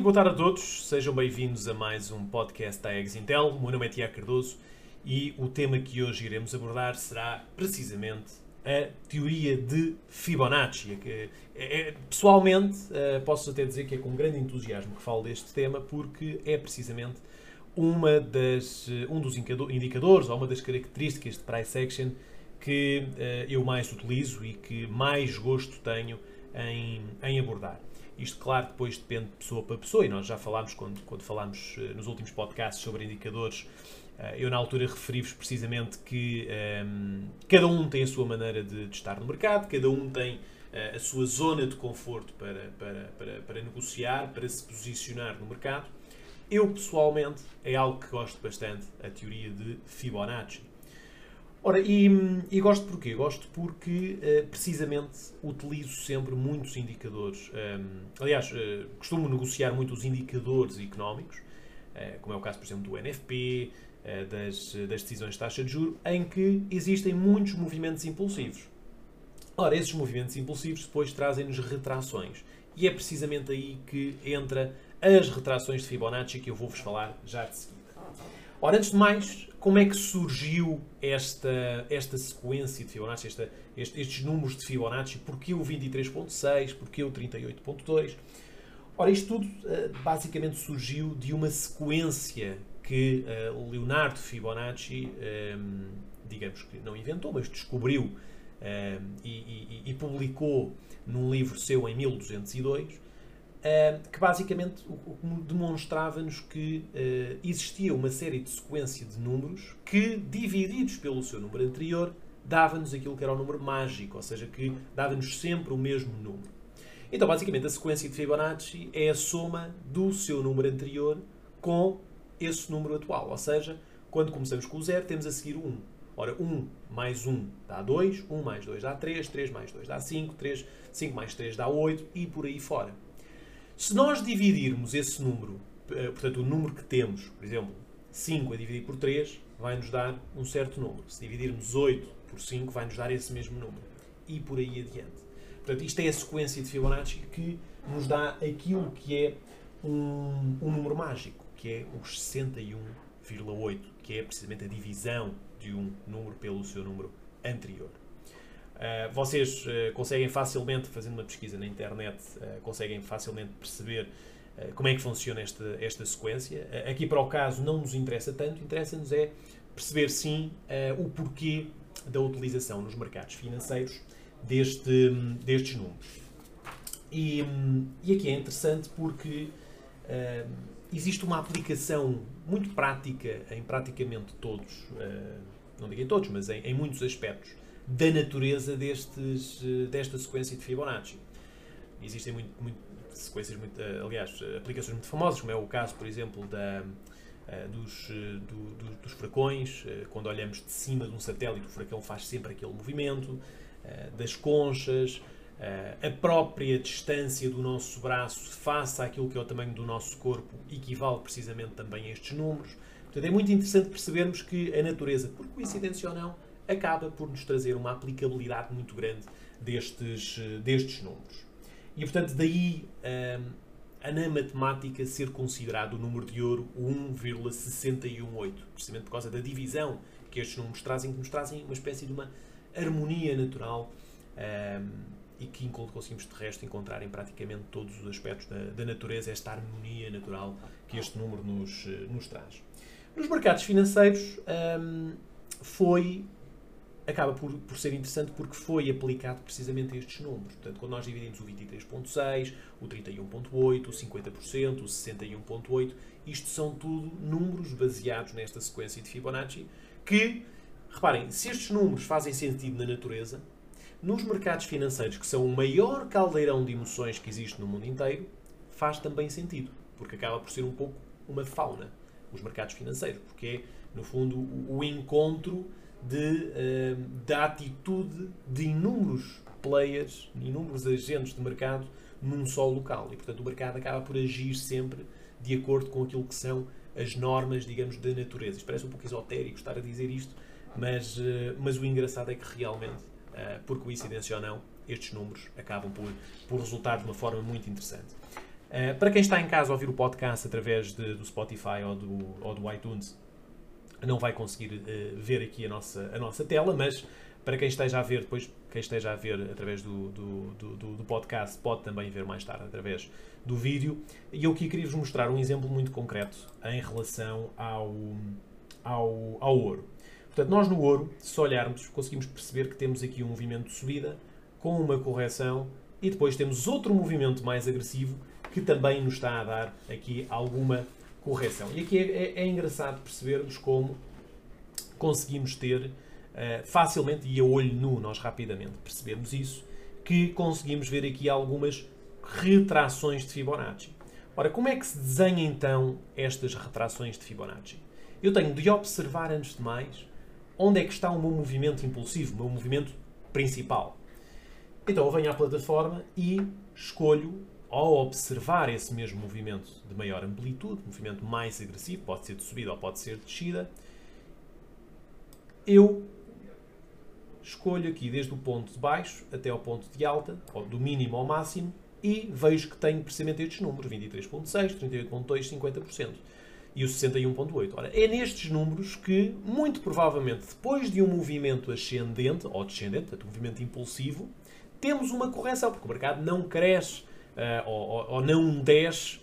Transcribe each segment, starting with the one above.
muito boa tarde a todos, sejam bem-vindos a mais um podcast da Exintel. O meu nome é Tiago Cardoso e o tema que hoje iremos abordar será precisamente a teoria de Fibonacci. É, é, pessoalmente, uh, posso até dizer que é com grande entusiasmo que falo deste tema porque é precisamente uma das, eh, um dos indicadores ou uma das características de price action que uh, eu mais utilizo e que mais gosto tenho em, em abordar. Isto, claro, depois depende de pessoa para pessoa, e nós já falámos quando, quando falámos uh, nos últimos podcasts sobre indicadores. Uh, eu, na altura, referi-vos precisamente que um, ehm, cada um tem a sua maneira de, de estar no mercado, cada um tem uh, a sua zona de conforto para, para, para, para negociar, para se posicionar no mercado. Eu, pessoalmente, é algo que gosto bastante, a teoria de Fibonacci. Ora, e, e, gosto porquê? Gosto porque, uh, precisamente, utilizo sempre muitos indicadores. Um, ehm, aliás, uh, costumo negociar muito os indicadores económicos, uh, como é o caso, por exemplo, do NFP, das, das decisões de taxa de juro, em que existem muitos movimentos impulsivos. Ora, esses movimentos impulsivos depois trazem-nos retrações. E é precisamente aí que entra as retrações de Fibonacci que eu vou-vos falar já de seguida. Ora, antes de mais, como é que surgiu esta, esta sequência de Fibonacci, esta, estes números de Fibonacci? Porquê o 23.6? Porquê o 38.2? Ora, isto tudo uh, basicamente surgiu de uma sequência que uh, Leonardo Fibonacci, um, ehm, digamos que não inventou, mas descobriu um, ehm, e, e, e publicou num livro seu em 1202 que basicamente demonstrava-nos que uh, existia uma série de sequência de números que, divididos pelo seu número anterior, dava-nos aquilo que era o número mágico, ou seja, que dava-nos sempre o mesmo número. Então, basicamente, a sequência de Fibonacci é a soma do seu número anterior com esse número atual, ou seja, quando começamos com o zero, temos a seguir o 1. Ora, 1 mais 1 dá 2, 1 mais 2 dá 3, 3 mais 2 dá 5, 3, 5 mais 3 dá 8 e por aí fora. Se nós dividirmos esse número, eh, portanto, o número que temos, por exemplo, 5 a dividir por 3, vai-nos dar um certo número. Se dividirmos 8 por 5, vai-nos dar esse mesmo número. E por aí adiante. Portanto, isto é a sequência de Fibonacci que nos dá aquilo que é um, um número mágico, que é os 61,8, que é precisamente a divisão de um número pelo seu número anterior. Uh, vocês uh, conseguem facilmente, fazendo uma pesquisa na internet, uh, conseguem facilmente perceber como é que funciona esta, esta sequência. aqui para o caso não nos interessa tanto, interessa-nos é perceber sim o porquê da utilização nos mercados financeiros deste, destes números. E, e aqui é interessante porque existe uma aplicação muito prática em praticamente todos, não digo em todos, mas em, em muitos aspectos da natureza destes, eh, desta sequência de Fibonacci. Existem muito, muito, sequências, muito, eh, aliás, aplicações muito famosas, como é o caso, por exemplo, da, eh, dos, do, do, dos furacões. Quando olhamos de cima de um satélite, o furacão faz sempre aquele movimento. Das conchas, a própria distância do nosso braço face àquilo que é o tamanho do nosso corpo equivale precisamente também a estes números. Portanto, é muito interessante percebermos que a natureza, por coincidência ou não, acaba por nos trazer uma aplicabilidade muito grande destes, destes números. E, portanto, daí um, a na matemática ser considerado o número de ouro o 1,618, precisamente por causa da divisão que estes números trazem, que nos trazem uma espécie de uma harmonia natural um, e que conseguimos de resto encontrar em praticamente todos os aspectos da, da natureza, esta harmonia natural que este número nos, nos traz. Nos mercados financeiros um, foi acaba por, por ser interessante porque foi aplicado precisamente a estes números. Portanto, quando nós dividimos o 23.6, o 31.8, o 50%, o 61.8, isto são tudo números baseados nesta sequência de Fibonacci que, reparem, se estes números fazem sentido na natureza, nos mercados financeiros, que são o maior caldeirão de emoções que existe no mundo inteiro, faz também sentido, porque acaba por ser um pouco uma fauna, os mercados financeiros, porque é, no fundo, o encontro de, uh, da atitude de inúmeros players, inúmeros agentes de mercado num só local. E, portanto, o mercado acaba por agir sempre de acordo com aquilo que são as normas, digamos, da natureza. Isto parece um pouco esotérico estar a dizer isto, mas, uh, mas o engraçado é que realmente, uh, por coincidência ou não, estes números acabam por, por resultar de uma forma muito interessante. Uh, para quem está em casa a ouvir o podcast através de, do Spotify ou do, ou do iTunes, não vai conseguir uh, ver aqui a nossa, a nossa tela, mas para quem esteja a ver depois, quem esteja a ver através do, do, do, do podcast, pode também ver mais tarde através do vídeo. E eu aqui queria-vos mostrar um exemplo muito concreto em relação ao, ao, ao ouro. Portanto, nós no ouro, se olharmos, conseguimos perceber que temos aqui um movimento de subida com uma correção e depois temos outro movimento mais agressivo que também nos está a dar aqui alguma correção. E aqui é, é, é engraçado percebermos como conseguimos ter uh, facilmente e a olho nu, nós rapidamente percebemos isso, que conseguimos ver aqui algumas retrações de Fibonacci. Ora, como é que se desenha então estas retrações de Fibonacci? Eu tenho de observar, antes de mais, onde é que está o meu movimento impulsivo, o meu movimento principal. Então eu venho à plataforma e escolho, ao observar esse mesmo movimento de maior amplitude, movimento mais agressivo, pode ser de subida ou pode ser de descida, eu escolho aqui desde o ponto de baixo até ao ponto de alta, do mínimo ao máximo, e vejo que tenho precisamente estes números, 23.6, 38.2, 50% e o 61.8. Ora, é nestes números que, muito provavelmente, depois de um movimento ascendente ou descendente, portanto, um movimento impulsivo, temos uma correção, porque o mercado não cresce uh, ou, ou, não desce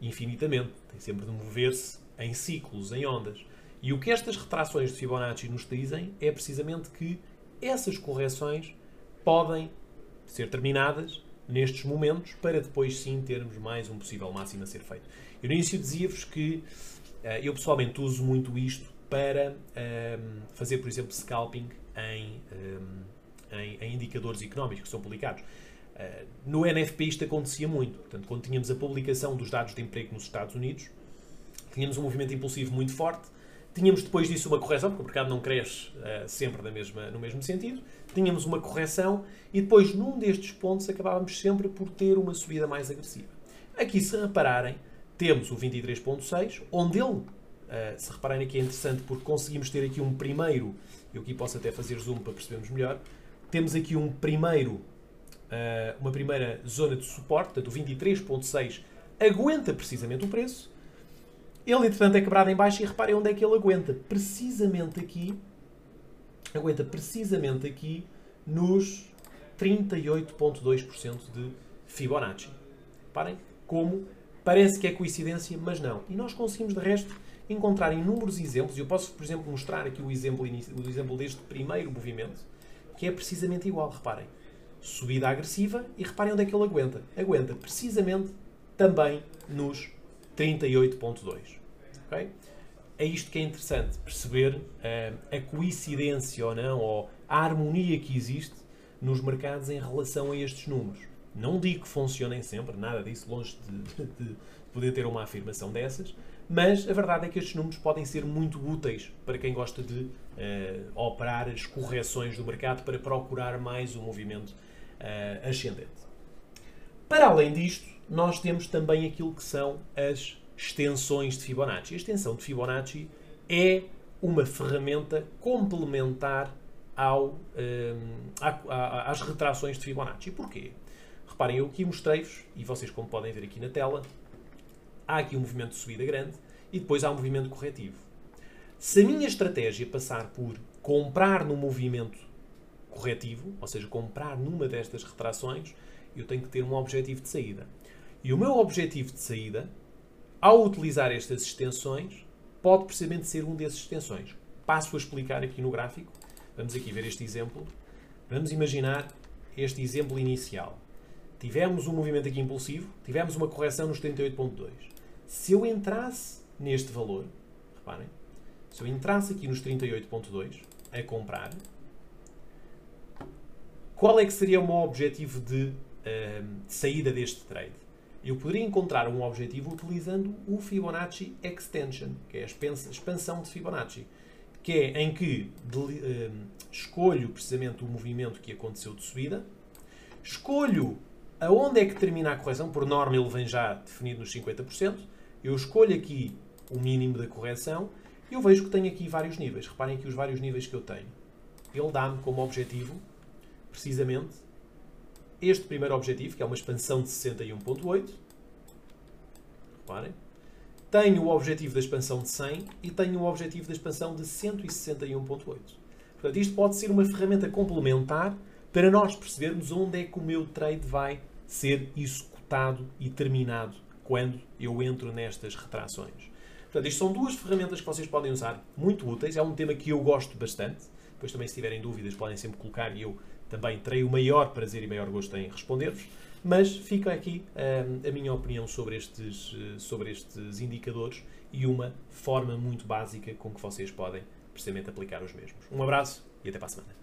infinitamente. Tem sempre de mover-se em ciclos, em ondas. E o que estas retrações de Fibonacci nos dizem é precisamente que essas correções podem ser terminadas nestes momentos para depois sim termos mais um possível máximo a ser feito. Eu no início dizia-vos que uh, eu pessoalmente uso muito isto para um, fazer, por exemplo, scalping em, um, em, em, indicadores económicos que são publicados. Uh, no NFP isto acontecia muito. Portanto, quando tínhamos a publicação dos dados de emprego nos Estados Unidos, tínhamos um movimento impulsivo muito forte, tínhamos depois disso uma correção, porque o mercado não cresce uh, sempre da mesma, no mesmo sentido, tínhamos uma correção e depois, num destes pontos, acabávamos sempre por ter uma subida mais agressiva. Aqui, se repararem, temos o 23.6, onde ele, uh, se repararem aqui é interessante porque conseguimos ter aqui um primeiro, eu aqui posso até fazer zoom para percebermos melhor, temos aqui um primeiro, uh, uma primeira zona de suporte, portanto o 23.6 aguenta precisamente o preço, ele entretanto é quebrado em baixo e reparem onde é que ele aguenta, precisamente aqui, aguenta precisamente aqui nos 38.2% de Fibonacci. Reparem como Parece que é coincidência, mas não. E nós conseguimos, de resto, encontrar inúmeros exemplos. Eu posso, por exemplo, mostrar aqui o exemplo, o exemplo deste primeiro movimento, que é precisamente igual. Reparem. Subida agressiva e reparem onde é que ele aguenta. Aguenta precisamente também nos 38.2. Okay? É isto que é interessante, perceber uh, a coincidência ou não, ou a harmonia que existe nos mercados em relação a estes números. Não digo que funcionem sempre, nada disso, longe de, de, de poder ter uma afirmação dessas, mas a verdade é que estes números podem ser muito úteis para quem gosta de uh, operar as correções do mercado para procurar mais um movimento uh, ascendente. Para além disto, nós temos também aquilo que são as extensões de Fibonacci. A extensão de Fibonacci é uma ferramenta complementar ao, um, eh, às retrações de Fibonacci. Porquê? Reparem, eu aqui mostrei-vos, e vocês como podem ver aqui na tela, há aqui um movimento de subida grande e depois há um movimento corretivo. Se a minha estratégia passar por comprar no movimento corretivo, ou seja, comprar numa destas retrações, eu tenho que ter um objetivo de saída. E o meu objetivo de saída, ao utilizar estas extensões, pode precisamente ser um desses extensões. Passo a explicar aqui no gráfico. Vamos aqui ver este exemplo. Vamos imaginar este exemplo inicial. Tivemos um movimento aqui impulsivo, tivemos uma correção nos 38.2. Se eu entrasse neste valor, reparem, se eu entrasse aqui nos 38.2 a comprar, qual é que seria o meu objetivo de, uh, de saída deste trade? Eu poderia encontrar um objetivo utilizando o Fibonacci Extension, que é a expansão de Fibonacci, que é em que uh, escolho precisamente o movimento que aconteceu de subida, escolho Aonde é que termina a correção? Por norma ele vem já definido nos 50%. Eu escolho aqui o mínimo da correção eu vejo que tenho aqui vários níveis. Reparem aqui os vários níveis que eu tenho. Ele dá-me como objetivo, precisamente, este primeiro objetivo, que é uma expansão de 61.8. reparem. Tenho o objetivo da expansão de 100 e tenho o objetivo da expansão de 161.8. Portanto, isto pode ser uma ferramenta complementar para nós percebermos onde é que o meu trade vai ser executado e terminado quando eu entro nestas retrações. Portanto, isto são duas ferramentas que vocês podem usar, muito úteis. É um tema que eu gosto bastante. Depois também, se tiverem dúvidas, podem sempre colocar e eu também terei o maior prazer e maior gosto em responder-vos. Mas fica aqui um, a minha opinião sobre estes, eh, sobre estes indicadores e uma forma muito básica com que vocês podem precisamente aplicar os mesmos. Um abraço e até para a semana.